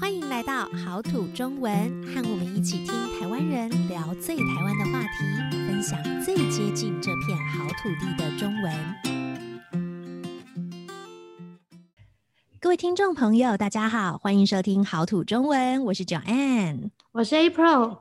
欢迎来到好土中文，和我们一起听台湾人聊最台湾的话题，分享最接近这片好土地的中文。各位听众朋友，大家好，欢迎收听好土中文，我是 Joanne，我是 April。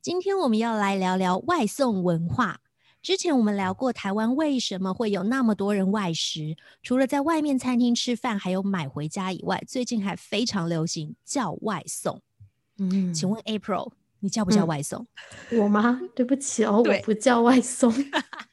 今天我们要来聊聊外送文化。之前我们聊过台湾为什么会有那么多人外食，除了在外面餐厅吃饭，还有买回家以外，最近还非常流行叫外送。嗯，请问 April，你叫不叫外送？嗯、我吗？对不起哦，我不叫外送。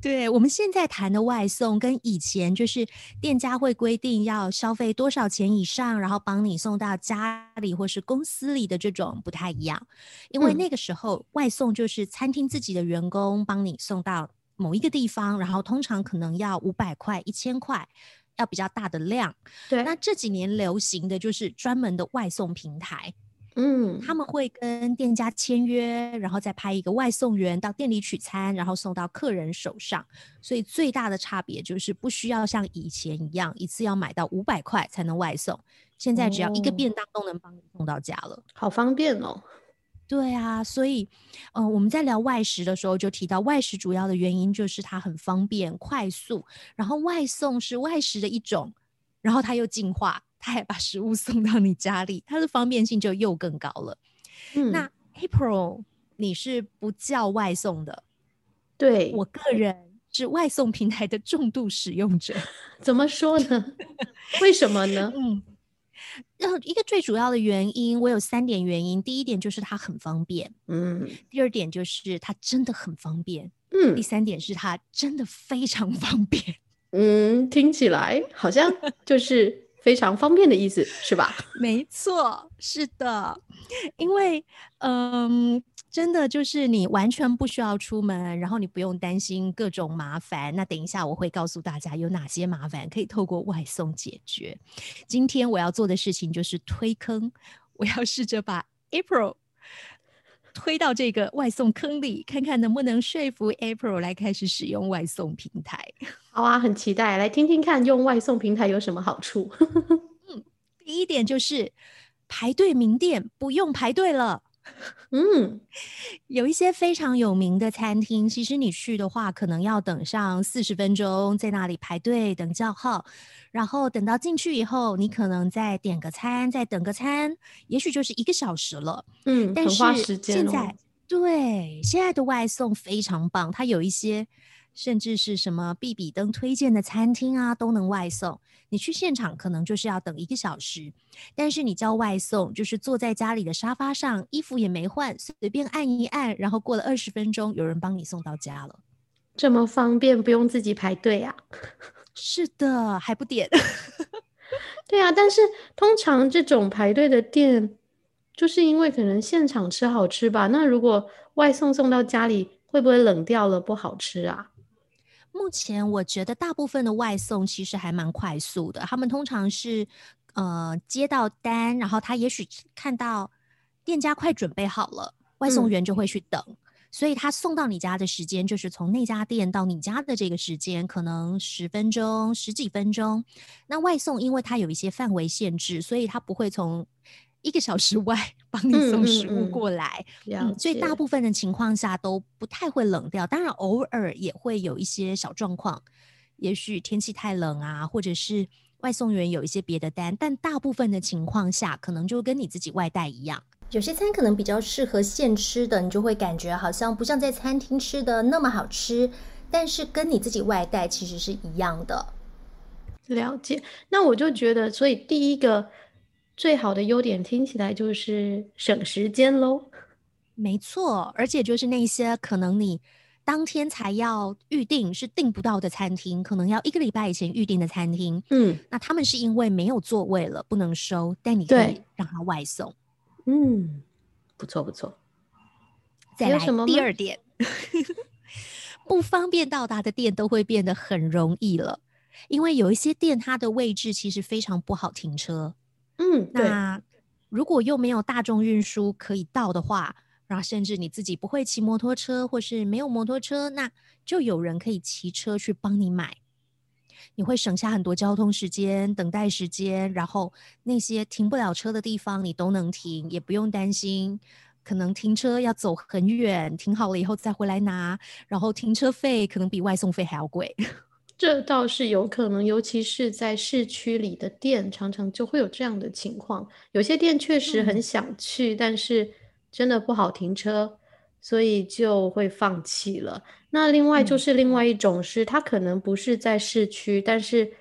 对，我们现在谈的外送，跟以前就是店家会规定要消费多少钱以上，然后帮你送到家里或是公司里的这种不太一样。因为那个时候外送就是餐厅自己的员工帮你送到某一个地方，然后通常可能要五百块、一千块，要比较大的量。对，那这几年流行的就是专门的外送平台。嗯，他们会跟店家签约，然后再派一个外送员到店里取餐，然后送到客人手上。所以最大的差别就是不需要像以前一样一次要买到五百块才能外送，现在只要一个便当都能帮你送到家了，哦，好方便哦。对啊，所以，嗯、呃，我们在聊外食的时候就提到，外食主要的原因就是它很方便、快速，然后外送是外食的一种，然后它又进化。他还把食物送到你家里，它的方便性就又更高了。嗯，那 April，你是不叫外送的？对，我个人是外送平台的重度使用者。怎么说呢？为什么呢？嗯，然后一个最主要的原因，我有三点原因。第一点就是它很方便，嗯。第二点就是它真的很方便，嗯。第三点是它真的非常方便，嗯。听起来好像就是。非常方便的意思是吧？没错，是的，因为嗯，真的就是你完全不需要出门，然后你不用担心各种麻烦。那等一下我会告诉大家有哪些麻烦可以透过外送解决。今天我要做的事情就是推坑，我要试着把 April 推到这个外送坑里，看看能不能说服 April 来开始使用外送平台。好啊，很期待，来听听看用外送平台有什么好处。嗯，第一点就是排队名店不用排队了。嗯，有一些非常有名的餐厅，其实你去的话，可能要等上四十分钟，在那里排队等叫号，然后等到进去以后，你可能再点个餐，再等个餐，也许就是一个小时了。嗯，但是。现在，对，现在的外送非常棒，它有一些。甚至是什么必比登推荐的餐厅啊，都能外送。你去现场可能就是要等一个小时，但是你叫外送，就是坐在家里的沙发上，衣服也没换，随便按一按，然后过了二十分钟，有人帮你送到家了。这么方便，不用自己排队啊？是的，还不点？对啊，但是通常这种排队的店，就是因为可能现场吃好吃吧？那如果外送送到家里，会不会冷掉了不好吃啊？目前我觉得大部分的外送其实还蛮快速的，他们通常是呃接到单，然后他也许看到店家快准备好了，外送员就会去等，嗯、所以他送到你家的时间就是从那家店到你家的这个时间，可能十分钟、十几分钟。那外送因为它有一些范围限制，所以它不会从一个小时外 帮你送食物过来，嗯嗯嗯，所以大部分的情况下都不太会冷掉。当然，偶尔也会有一些小状况，也许天气太冷啊，或者是外送员有一些别的单，但大部分的情况下，可能就跟你自己外带一样。有些餐可能比较适合现吃的，你就会感觉好像不像在餐厅吃的那么好吃，但是跟你自己外带其实是一样的。了解，那我就觉得，所以第一个。最好的优点听起来就是省时间喽，没错，而且就是那些可能你当天才要预定是订不到的餐厅，可能要一个礼拜以前预定的餐厅，嗯，那他们是因为没有座位了不能收，但你可以让他外送，嗯，不错不错。再来第二点，不方便到达的店都会变得很容易了，因为有一些店它的位置其实非常不好停车。嗯，那如果又没有大众运输可以到的话，然后甚至你自己不会骑摩托车，或是没有摩托车，那就有人可以骑车去帮你买。你会省下很多交通时间、等待时间，然后那些停不了车的地方你都能停，也不用担心可能停车要走很远，停好了以后再回来拿，然后停车费可能比外送费还要贵。这倒是有可能，尤其是在市区里的店，常常就会有这样的情况。有些店确实很想去，嗯、但是真的不好停车，所以就会放弃了。那另外就是另外一种是，它可能不是在市区，但是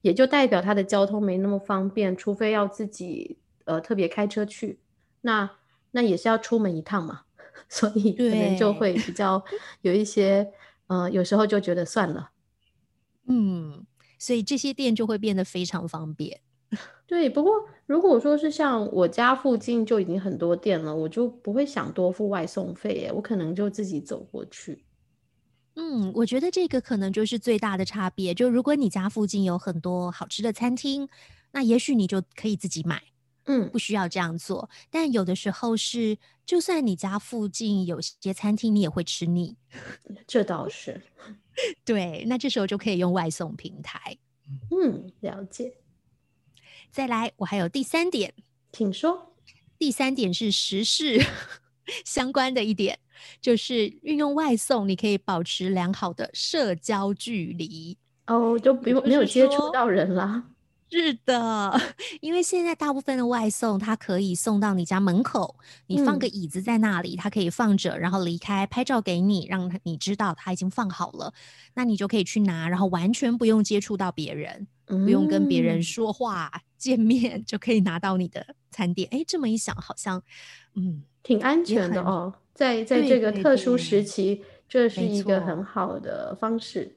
也就代表它的交通没那么方便，除非要自己呃特别开车去，那那也是要出门一趟嘛，所以可能就会比较有一些呃有时候就觉得算了。嗯，所以这些店就会变得非常方便。对，不过如果说是像我家附近就已经很多店了，我就不会想多付外送费耶，我可能就自己走过去。嗯，我觉得这个可能就是最大的差别。就如果你家附近有很多好吃的餐厅，那也许你就可以自己买，嗯，不需要这样做。但有的时候是，就算你家附近有些餐厅，你也会吃腻。这倒是。对，那这时候就可以用外送平台。嗯，了解。再来，我还有第三点，请说。第三点是时事 相关的一点，就是运用外送，你可以保持良好的社交距离。哦，就不用没有接触到人啦。是的，因为现在大部分的外送，它可以送到你家门口，你放个椅子在那里，嗯、它可以放着，然后离开，拍照给你，让你知道它已经放好了，那你就可以去拿，然后完全不用接触到别人，嗯、不用跟别人说话，见面就可以拿到你的餐点。哎，这么一想，好像嗯，挺安全的哦，在在这个特殊时期，这是一个很好的方式。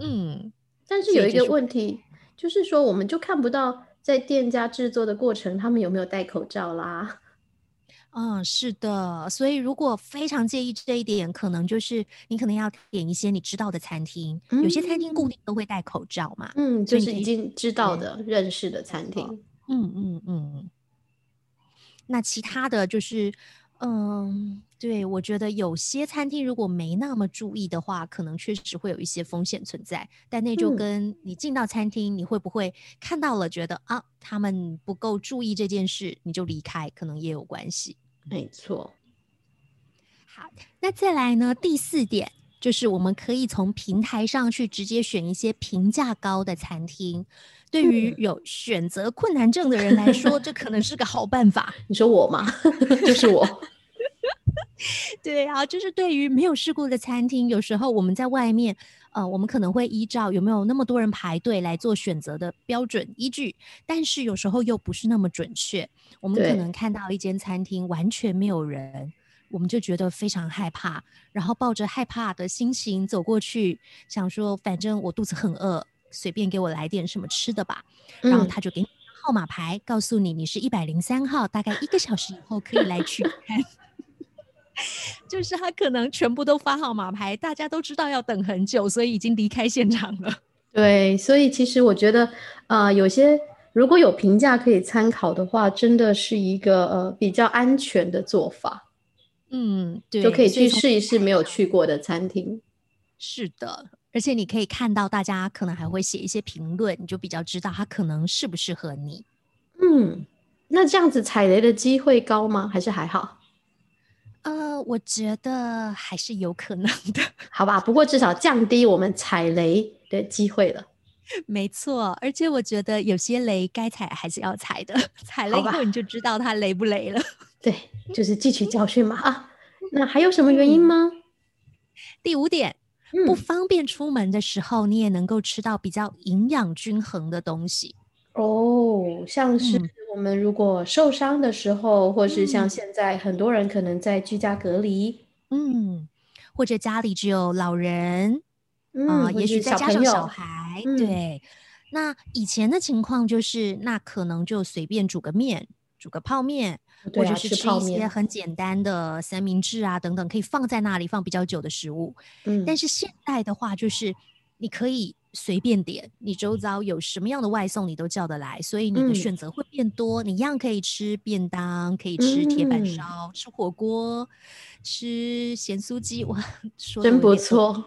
嗯，但是有一个问题。就是说，我们就看不到在店家制作的过程，他们有没有戴口罩啦？嗯，是的。所以如果非常介意这一点，可能就是你可能要点一些你知道的餐厅，嗯、有些餐厅固定都会戴口罩嘛。嗯，就是已经知道的、认识的餐厅。嗯嗯嗯。那其他的就是。嗯，对，我觉得有些餐厅如果没那么注意的话，可能确实会有一些风险存在。但那就跟你进到餐厅，嗯、你会不会看到了觉得啊，他们不够注意这件事，你就离开，可能也有关系。没错。好，那再来呢？第四点就是我们可以从平台上去直接选一些评价高的餐厅。对于有选择困难症的人来说，这可能是个好办法。你说我吗？就是我。对啊，就是对于没有试过的餐厅，有时候我们在外面，呃，我们可能会依照有没有那么多人排队来做选择的标准依据，但是有时候又不是那么准确。我们可能看到一间餐厅完全没有人，我们就觉得非常害怕，然后抱着害怕的心情走过去，想说反正我肚子很饿。随便给我来点什么吃的吧，然后他就给你号码牌，嗯、告诉你你是一百零三号，大概一个小时以后可以来取餐。就是他可能全部都发号码牌，大家都知道要等很久，所以已经离开现场了。对，所以其实我觉得，呃，有些如果有评价可以参考的话，真的是一个呃比较安全的做法。嗯，对，就可以去试一试没有去过的餐厅。是的。而且你可以看到，大家可能还会写一些评论，你就比较知道它可能适不适合你。嗯，那这样子踩雷的机会高吗？还是还好？呃，我觉得还是有可能的。好吧，不过至少降低我们踩雷的机会了。没错，而且我觉得有些雷该踩还是要踩的，踩了以后你就知道它雷不雷了。对，就是汲取教训嘛。啊，那还有什么原因吗？嗯，第五点。不方便出门的时候，嗯、你也能够吃到比较营养均衡的东西。哦。像是我们如果受伤的时候，嗯、或是像现在很多人可能在居家隔离，嗯，或者家里只有老人，嗯，呃、也许再加上小孩，嗯、对。那以前的情况就是，那可能就随便煮个面，煮个泡面。或者是吃一些很简单的三明治啊等等，可以放在那里放比较久的食物。嗯，但是现在的话，就是你可以随便点，你周遭有什么样的外送你都叫得来，所以你的选择会变多。嗯、你一样可以吃便当，可以吃铁板烧，嗯、吃火锅，吃咸酥鸡。哇，说真不错。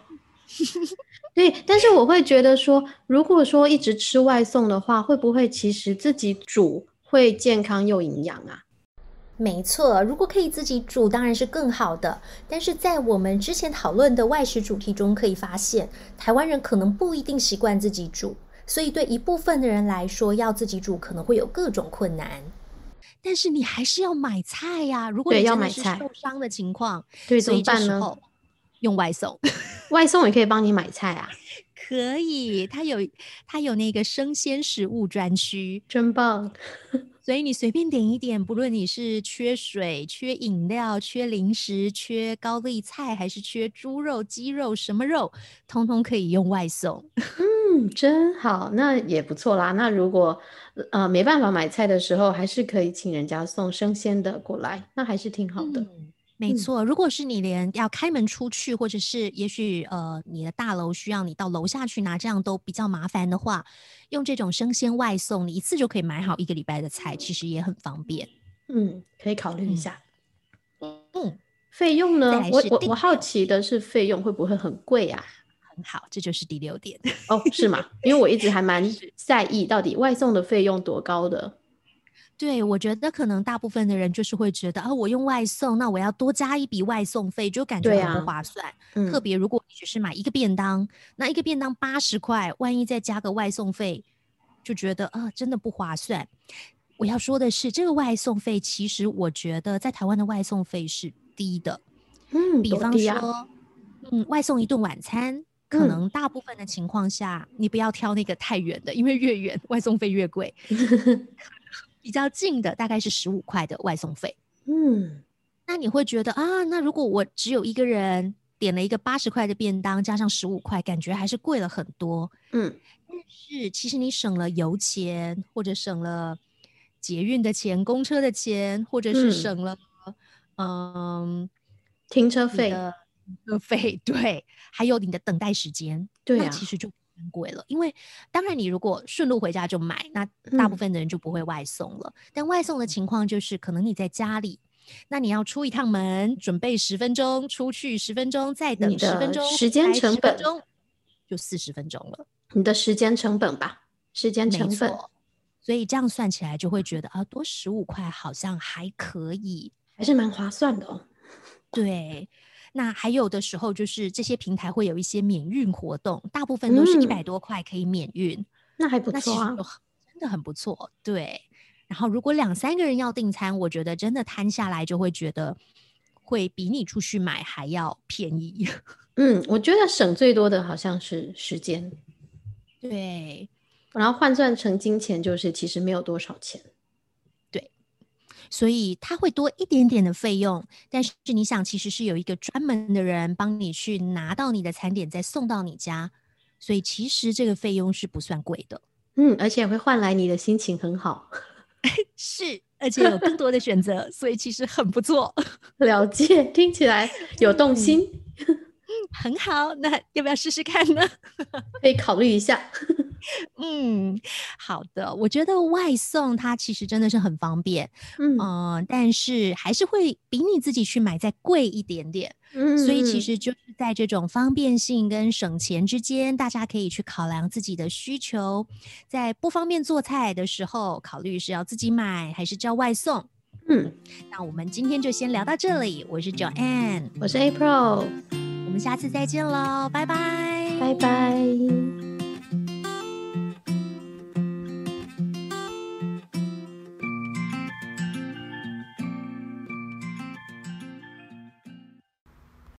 对，但是我会觉得说，如果说一直吃外送的话，会不会其实自己煮会健康又营养啊？没错，如果可以自己煮，当然是更好的。但是在我们之前讨论的外食主题中，可以发现，台湾人可能不一定习惯自己煮，所以对一部分的人来说，要自己煮可能会有各种困难。但是你还是要买菜呀、啊。如果你真的是受伤的情况，对，所以怎么办呢？用外送，外送也可以帮你买菜啊。可以，它有它有那个生鲜食物专区，真棒。所以你随便点一点，不论你是缺水、缺饮料、缺零食、缺高丽菜，还是缺猪肉、鸡肉，什么肉，通通可以用外送。嗯，真好，那也不错啦。那如果呃没办法买菜的时候，还是可以请人家送生鲜的过来，那还是挺好的。嗯没错，如果是你连要开门出去，或者是也许呃你的大楼需要你到楼下去拿，这样都比较麻烦的话，用这种生鲜外送，你一次就可以买好一个礼拜的菜，其实也很方便。嗯，可以考虑一下。嗯，费用呢？我我我好奇的是费用会不会很贵啊？很好，这就是第六点。哦，是吗？因为我一直还蛮 在意到底外送的费用多高的。对，我觉得可能大部分的人就是会觉得啊，我用外送，那我要多加一笔外送费，就感觉很不划算。啊嗯、特别如果你只是买一个便当，那一个便当八十块，万一再加个外送费，就觉得啊，真的不划算。我要说的是，这个外送费其实我觉得在台湾的外送费是低的。嗯，比方说，啊、嗯，外送一顿晚餐，可能大部分的情况下，嗯、你不要挑那个太远的，因为越远外送费越贵。比较近的大概是十五块的外送费，嗯，那你会觉得啊，那如果我只有一个人点了一个八十块的便当，加上十五块，感觉还是贵了很多，嗯，但是其实你省了油钱，或者省了捷运的钱、公车的钱，或者是省了嗯、呃、停车费。车费，对，还有你的等待时间，对啊，那其实就。贵了，因为当然你如果顺路回家就买，那大部分的人就不会外送了。嗯、但外送的情况就是，可能你在家里，那你要出一趟门，准备十分钟，出去十分钟，再等十分钟，时间成本就四十分钟了。你的时间成本吧，时间成本。所以这样算起来就会觉得啊，多十五块好像还可以，还是蛮划算的哦。对。那还有的时候就是这些平台会有一些免运活动，大部分都是一百多块可以免运，嗯，那还不错啊，真的很不错。对，然后如果两三个人要订餐，我觉得真的摊下来就会觉得会比你出去买还要便宜。嗯，我觉得省最多的好像是时间，对，然后换算成金钱就是其实没有多少钱。所以它会多一点点的费用，但是你想，其实是有一个专门的人帮你去拿到你的餐点，再送到你家，所以其实这个费用是不算贵的。嗯，而且会换来你的心情很好。是，而且有更多的选择，所以其实很不错。了解，听起来有动心。嗯，很好，那要不要试试看呢？可以考虑一下。嗯，好的。我觉得外送它其实真的是很方便，嗯、呃，但是还是会比你自己去买再贵一点点。嗯，所以其实就是在这种方便性跟省钱之间，大家可以去考量自己的需求，在不方便做菜的时候，考虑是要自己买还是叫外送。嗯，那我们今天就先聊到这里。我是 Joanne，我是 April，我我们下次再见喽，拜拜，拜拜。